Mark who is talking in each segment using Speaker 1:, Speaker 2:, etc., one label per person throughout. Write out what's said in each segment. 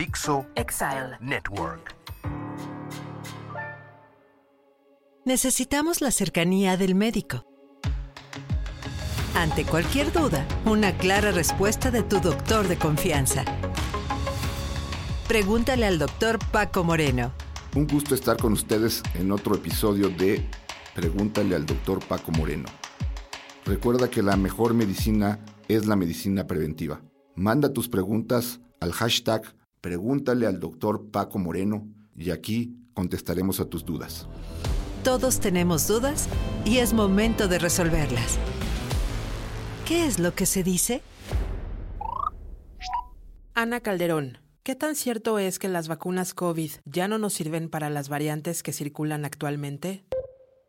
Speaker 1: Dixo Exile Network.
Speaker 2: Necesitamos la cercanía del médico. Ante cualquier duda, una clara respuesta de tu doctor de confianza. Pregúntale al doctor Paco Moreno.
Speaker 3: Un gusto estar con ustedes en otro episodio de Pregúntale al doctor Paco Moreno. Recuerda que la mejor medicina es la medicina preventiva. Manda tus preguntas al hashtag Pregúntale al doctor Paco Moreno y aquí contestaremos a tus dudas.
Speaker 2: Todos tenemos dudas y es momento de resolverlas. ¿Qué es lo que se dice?
Speaker 4: Ana Calderón, ¿qué tan cierto es que las vacunas COVID ya no nos sirven para las variantes que circulan actualmente?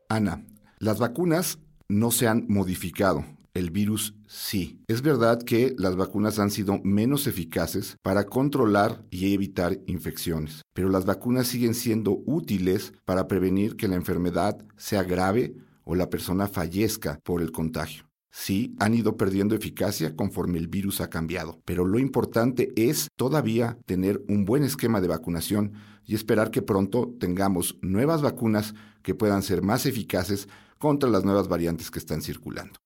Speaker 3: Ana, las vacunas no se han modificado. El virus sí. Es verdad que las vacunas han sido menos eficaces para controlar y evitar infecciones, pero las vacunas siguen siendo útiles para prevenir que la enfermedad sea grave o la persona fallezca por el contagio. Sí, han ido perdiendo eficacia conforme el virus ha cambiado, pero lo importante es todavía tener un buen esquema de vacunación y esperar que pronto tengamos nuevas vacunas que puedan ser más eficaces contra las nuevas variantes que están circulando.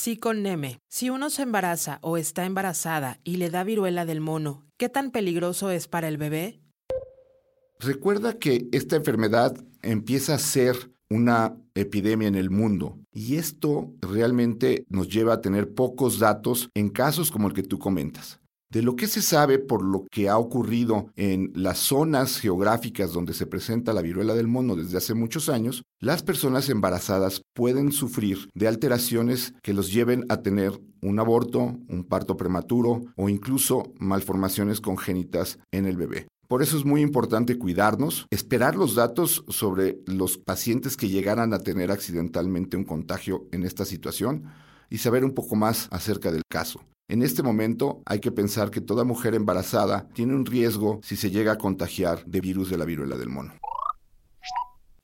Speaker 4: Sí con Neme. Si uno se embaraza o está embarazada y le da viruela del mono, ¿qué tan peligroso es para el bebé?
Speaker 3: Recuerda que esta enfermedad empieza a ser una epidemia en el mundo y esto realmente nos lleva a tener pocos datos en casos como el que tú comentas. De lo que se sabe por lo que ha ocurrido en las zonas geográficas donde se presenta la viruela del mono desde hace muchos años, las personas embarazadas pueden sufrir de alteraciones que los lleven a tener un aborto, un parto prematuro o incluso malformaciones congénitas en el bebé. Por eso es muy importante cuidarnos, esperar los datos sobre los pacientes que llegaran a tener accidentalmente un contagio en esta situación y saber un poco más acerca del caso. En este momento hay que pensar que toda mujer embarazada tiene un riesgo si se llega a contagiar de virus de la viruela del mono.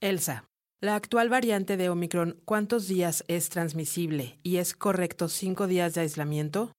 Speaker 4: Elsa, la actual variante de Omicron, ¿cuántos días es transmisible y es correcto cinco días de aislamiento?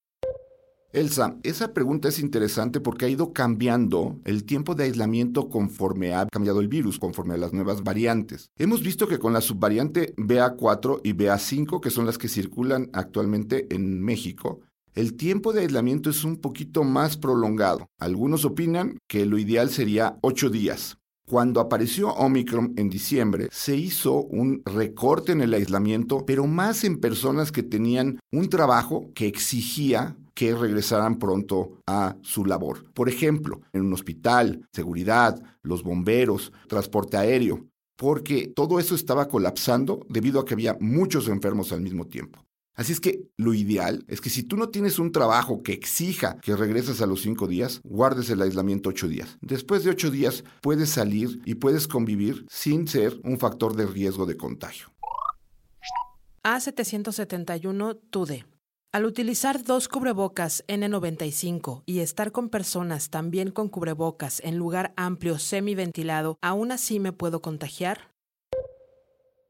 Speaker 3: Elsa, esa pregunta es interesante porque ha ido cambiando el tiempo de aislamiento conforme ha cambiado el virus, conforme a las nuevas variantes. Hemos visto que con la subvariante BA4 y BA5, que son las que circulan actualmente en México, el tiempo de aislamiento es un poquito más prolongado. Algunos opinan que lo ideal sería ocho días. Cuando apareció Omicron en diciembre, se hizo un recorte en el aislamiento, pero más en personas que tenían un trabajo que exigía que regresaran pronto a su labor. Por ejemplo, en un hospital, seguridad, los bomberos, transporte aéreo, porque todo eso estaba colapsando debido a que había muchos enfermos al mismo tiempo. Así es que lo ideal es que si tú no tienes un trabajo que exija que regreses a los cinco días, guardes el aislamiento ocho días. Después de ocho días puedes salir y puedes convivir sin ser un factor de riesgo de contagio.
Speaker 4: A771 TUDE. Al utilizar dos cubrebocas N95 y estar con personas también con cubrebocas en lugar amplio semiventilado, ¿aún así me puedo contagiar?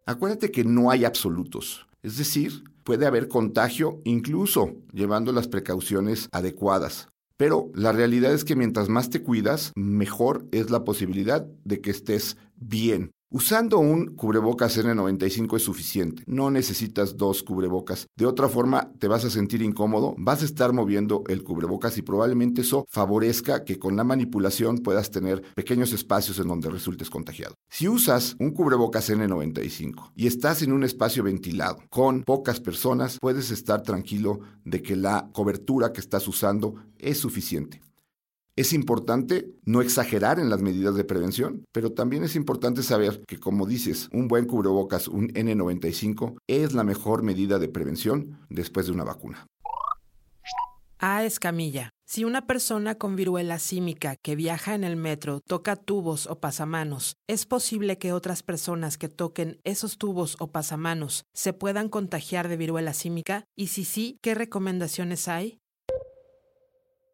Speaker 3: Acuérdate que no hay absolutos. Es decir, puede haber contagio incluso llevando las precauciones adecuadas. Pero la realidad es que mientras más te cuidas, mejor es la posibilidad de que estés bien. Usando un cubrebocas N95 es suficiente, no necesitas dos cubrebocas. De otra forma, te vas a sentir incómodo, vas a estar moviendo el cubrebocas y probablemente eso favorezca que con la manipulación puedas tener pequeños espacios en donde resultes contagiado. Si usas un cubrebocas N95 y estás en un espacio ventilado con pocas personas, puedes estar tranquilo de que la cobertura que estás usando es suficiente. Es importante no exagerar en las medidas de prevención, pero también es importante saber que, como dices, un buen cubrebocas, un N95, es la mejor medida de prevención después de una vacuna.
Speaker 4: A escamilla. Si una persona con viruela símica que viaja en el metro toca tubos o pasamanos, ¿es posible que otras personas que toquen esos tubos o pasamanos se puedan contagiar de viruela símica? Y si sí, ¿qué recomendaciones hay?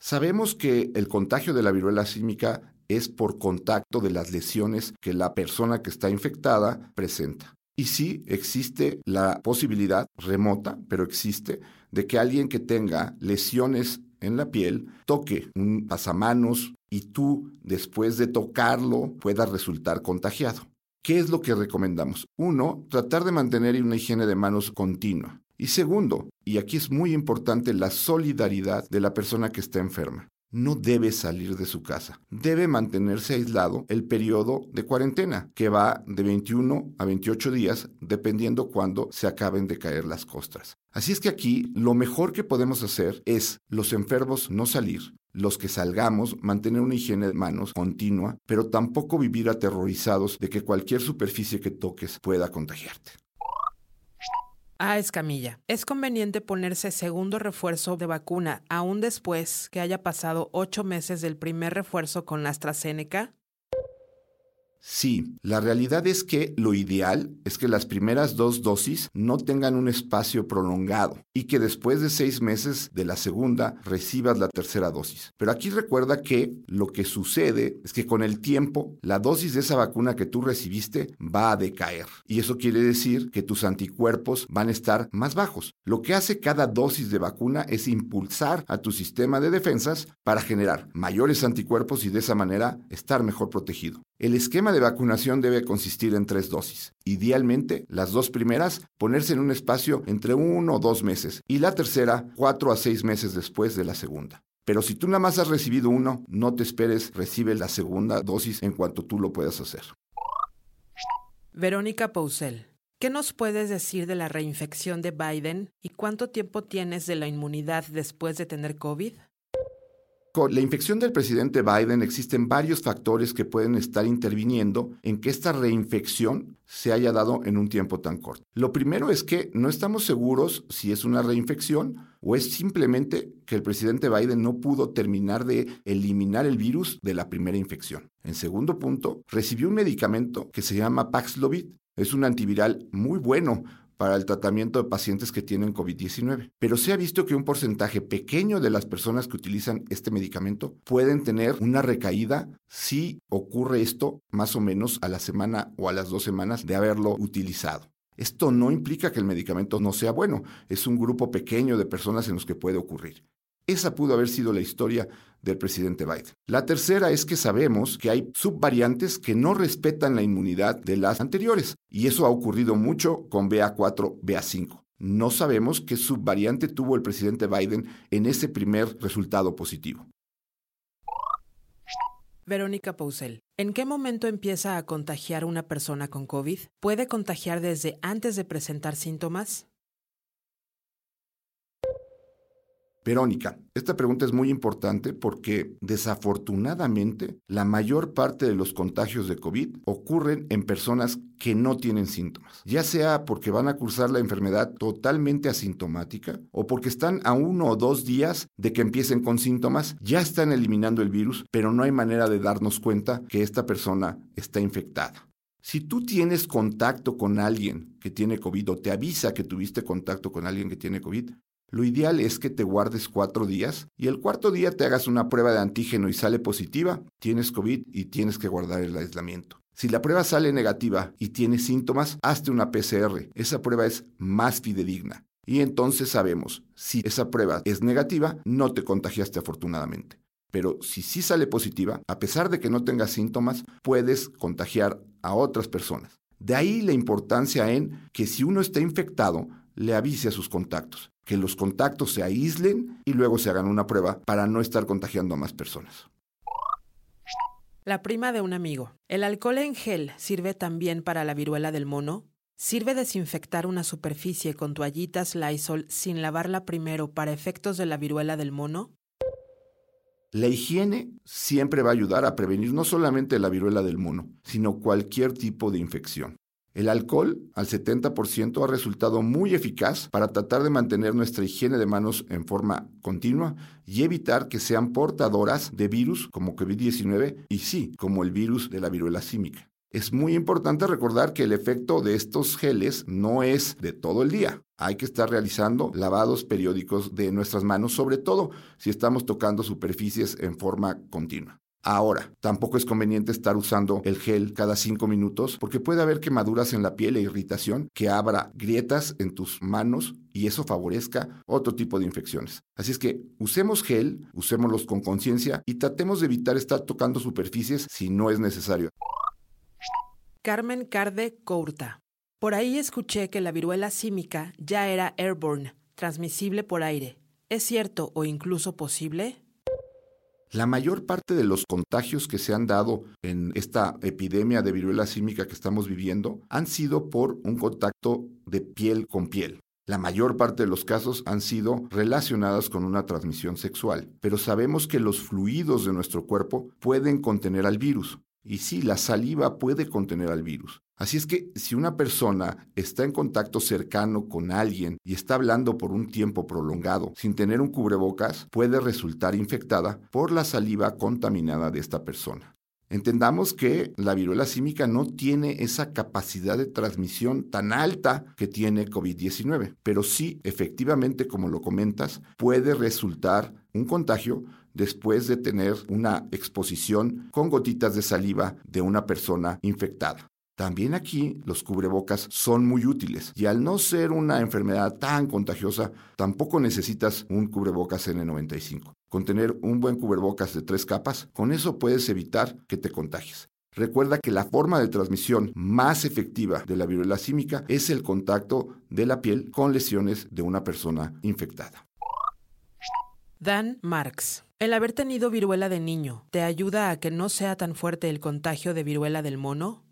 Speaker 3: Sabemos que el contagio de la viruela símica es por contacto de las lesiones que la persona que está infectada presenta. Y sí existe la posibilidad remota, pero existe, de que alguien que tenga lesiones en la piel, toque un pasamanos y tú, después de tocarlo, puedas resultar contagiado. ¿Qué es lo que recomendamos? Uno, tratar de mantener una higiene de manos continua. Y segundo, y aquí es muy importante, la solidaridad de la persona que está enferma no debe salir de su casa. Debe mantenerse aislado el periodo de cuarentena, que va de 21 a 28 días, dependiendo cuándo se acaben de caer las costras. Así es que aquí lo mejor que podemos hacer es los enfermos no salir, los que salgamos mantener una higiene de manos continua, pero tampoco vivir aterrorizados de que cualquier superficie que toques pueda contagiarte.
Speaker 4: A Escamilla. ¿Es conveniente ponerse segundo refuerzo de vacuna aún después que haya pasado ocho meses del primer refuerzo con AstraZeneca?
Speaker 3: Sí, la realidad es que lo ideal es que las primeras dos dosis no tengan un espacio prolongado y que después de seis meses de la segunda recibas la tercera dosis. Pero aquí recuerda que lo que sucede es que con el tiempo la dosis de esa vacuna que tú recibiste va a decaer y eso quiere decir que tus anticuerpos van a estar más bajos. Lo que hace cada dosis de vacuna es impulsar a tu sistema de defensas para generar mayores anticuerpos y de esa manera estar mejor protegido. El esquema de vacunación debe consistir en tres dosis. Idealmente, las dos primeras ponerse en un espacio entre uno o dos meses y la tercera cuatro a seis meses después de la segunda. Pero si tú nada más has recibido uno, no te esperes, recibe la segunda dosis en cuanto tú lo puedas hacer.
Speaker 4: Verónica Pousel, ¿qué nos puedes decir de la reinfección de Biden y cuánto tiempo tienes de la inmunidad después de tener COVID?
Speaker 3: Con la infección del presidente Biden existen varios factores que pueden estar interviniendo en que esta reinfección se haya dado en un tiempo tan corto. Lo primero es que no estamos seguros si es una reinfección o es simplemente que el presidente Biden no pudo terminar de eliminar el virus de la primera infección. En segundo punto, recibió un medicamento que se llama Paxlovid. Es un antiviral muy bueno para el tratamiento de pacientes que tienen COVID-19. Pero se ha visto que un porcentaje pequeño de las personas que utilizan este medicamento pueden tener una recaída si ocurre esto más o menos a la semana o a las dos semanas de haberlo utilizado. Esto no implica que el medicamento no sea bueno, es un grupo pequeño de personas en los que puede ocurrir. Esa pudo haber sido la historia del presidente Biden. La tercera es que sabemos que hay subvariantes que no respetan la inmunidad de las anteriores, y eso ha ocurrido mucho con BA4, BA5. No sabemos qué subvariante tuvo el presidente Biden en ese primer resultado positivo.
Speaker 4: Verónica Pousel, ¿en qué momento empieza a contagiar una persona con COVID? ¿Puede contagiar desde antes de presentar síntomas?
Speaker 3: Verónica, esta pregunta es muy importante porque desafortunadamente la mayor parte de los contagios de COVID ocurren en personas que no tienen síntomas, ya sea porque van a cursar la enfermedad totalmente asintomática o porque están a uno o dos días de que empiecen con síntomas, ya están eliminando el virus, pero no hay manera de darnos cuenta que esta persona está infectada. Si tú tienes contacto con alguien que tiene COVID o te avisa que tuviste contacto con alguien que tiene COVID, lo ideal es que te guardes cuatro días y el cuarto día te hagas una prueba de antígeno y sale positiva, tienes COVID y tienes que guardar el aislamiento. Si la prueba sale negativa y tienes síntomas, hazte una PCR. Esa prueba es más fidedigna. Y entonces sabemos, si esa prueba es negativa, no te contagiaste afortunadamente. Pero si sí sale positiva, a pesar de que no tengas síntomas, puedes contagiar a otras personas. De ahí la importancia en que si uno está infectado, le avise a sus contactos que los contactos se aíslen y luego se hagan una prueba para no estar contagiando a más personas.
Speaker 4: La prima de un amigo. ¿El alcohol en gel sirve también para la viruela del mono? ¿Sirve desinfectar una superficie con toallitas Lysol sin lavarla primero para efectos de la viruela del mono?
Speaker 3: La higiene siempre va a ayudar a prevenir no solamente la viruela del mono, sino cualquier tipo de infección. El alcohol, al 70%, ha resultado muy eficaz para tratar de mantener nuestra higiene de manos en forma continua y evitar que sean portadoras de virus como COVID-19 y sí, como el virus de la viruela símica. Es muy importante recordar que el efecto de estos geles no es de todo el día. Hay que estar realizando lavados periódicos de nuestras manos, sobre todo si estamos tocando superficies en forma continua. Ahora, tampoco es conveniente estar usando el gel cada 5 minutos porque puede haber quemaduras en la piel e irritación que abra grietas en tus manos y eso favorezca otro tipo de infecciones. Así es que usemos gel, usémoslos con conciencia y tratemos de evitar estar tocando superficies si no es necesario.
Speaker 4: Carmen Carde Courta. Por ahí escuché que la viruela símica ya era airborne, transmisible por aire. ¿Es cierto o incluso posible?
Speaker 3: La mayor parte de los contagios que se han dado en esta epidemia de viruela símica que estamos viviendo han sido por un contacto de piel con piel. La mayor parte de los casos han sido relacionados con una transmisión sexual, pero sabemos que los fluidos de nuestro cuerpo pueden contener al virus. Y sí, la saliva puede contener al virus. Así es que si una persona está en contacto cercano con alguien y está hablando por un tiempo prolongado sin tener un cubrebocas, puede resultar infectada por la saliva contaminada de esta persona. Entendamos que la viruela símica no tiene esa capacidad de transmisión tan alta que tiene COVID-19, pero sí, efectivamente, como lo comentas, puede resultar un contagio después de tener una exposición con gotitas de saliva de una persona infectada. También aquí los cubrebocas son muy útiles y al no ser una enfermedad tan contagiosa, tampoco necesitas un cubrebocas N95. Con tener un buen cubrebocas de tres capas, con eso puedes evitar que te contagies. Recuerda que la forma de transmisión más efectiva de la viruela símica es el contacto de la piel con lesiones de una persona infectada.
Speaker 4: Dan Marx. El haber tenido viruela de niño, ¿te ayuda a que no sea tan fuerte el contagio de viruela del mono?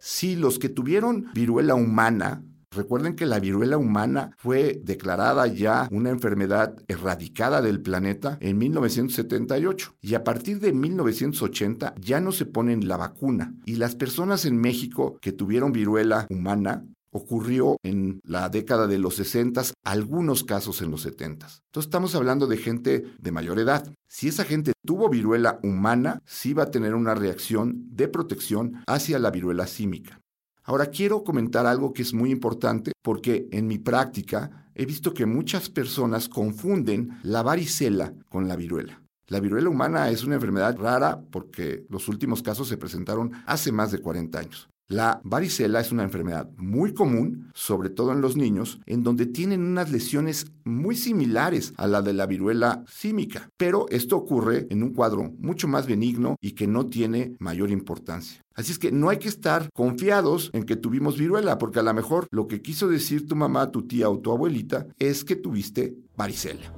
Speaker 3: Sí, los que tuvieron viruela humana, recuerden que la viruela humana fue declarada ya una enfermedad erradicada del planeta en 1978 y a partir de 1980 ya no se ponen la vacuna y las personas en México que tuvieron viruela humana ocurrió en la década de los 60, algunos casos en los 70. Entonces estamos hablando de gente de mayor edad. Si esa gente tuvo viruela humana, sí va a tener una reacción de protección hacia la viruela símica. Ahora quiero comentar algo que es muy importante porque en mi práctica he visto que muchas personas confunden la varicela con la viruela. La viruela humana es una enfermedad rara porque los últimos casos se presentaron hace más de 40 años. La varicela es una enfermedad muy común, sobre todo en los niños, en donde tienen unas lesiones muy similares a la de la viruela símica, pero esto ocurre en un cuadro mucho más benigno y que no tiene mayor importancia. Así es que no hay que estar confiados en que tuvimos viruela, porque a lo mejor lo que quiso decir tu mamá, tu tía o tu abuelita es que tuviste varicela.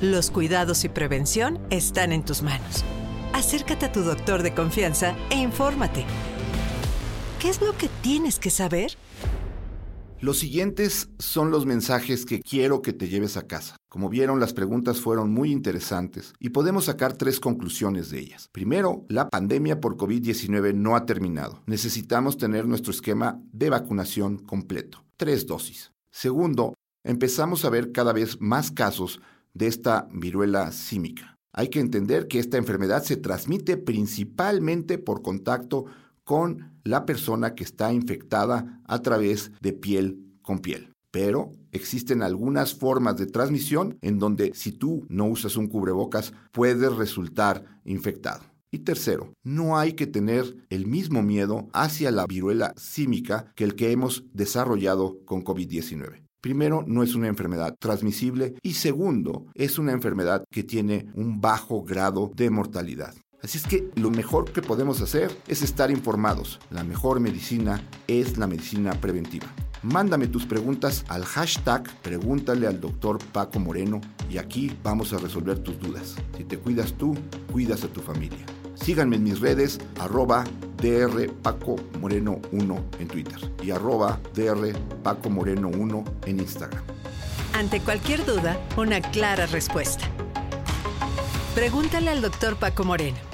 Speaker 2: Los cuidados y prevención están en tus manos. Acércate a tu doctor de confianza e infórmate. ¿Qué es lo que tienes que saber?
Speaker 3: Los siguientes son los mensajes que quiero que te lleves a casa. Como vieron, las preguntas fueron muy interesantes y podemos sacar tres conclusiones de ellas. Primero, la pandemia por COVID-19 no ha terminado. Necesitamos tener nuestro esquema de vacunación completo. Tres dosis. Segundo, empezamos a ver cada vez más casos de esta viruela símica. Hay que entender que esta enfermedad se transmite principalmente por contacto con la persona que está infectada a través de piel con piel. Pero existen algunas formas de transmisión en donde si tú no usas un cubrebocas puedes resultar infectado. Y tercero, no hay que tener el mismo miedo hacia la viruela símica que el que hemos desarrollado con COVID-19. Primero, no es una enfermedad transmisible y segundo, es una enfermedad que tiene un bajo grado de mortalidad. Así es que lo mejor que podemos hacer es estar informados. La mejor medicina es la medicina preventiva. Mándame tus preguntas al hashtag Pregúntale al doctor Paco Moreno y aquí vamos a resolver tus dudas. Si te cuidas tú, cuidas a tu familia. Síganme en mis redes, arroba DR Paco Moreno 1 en Twitter y arroba DR Paco Moreno 1 en Instagram.
Speaker 2: Ante cualquier duda, una clara respuesta. Pregúntale al doctor Paco Moreno.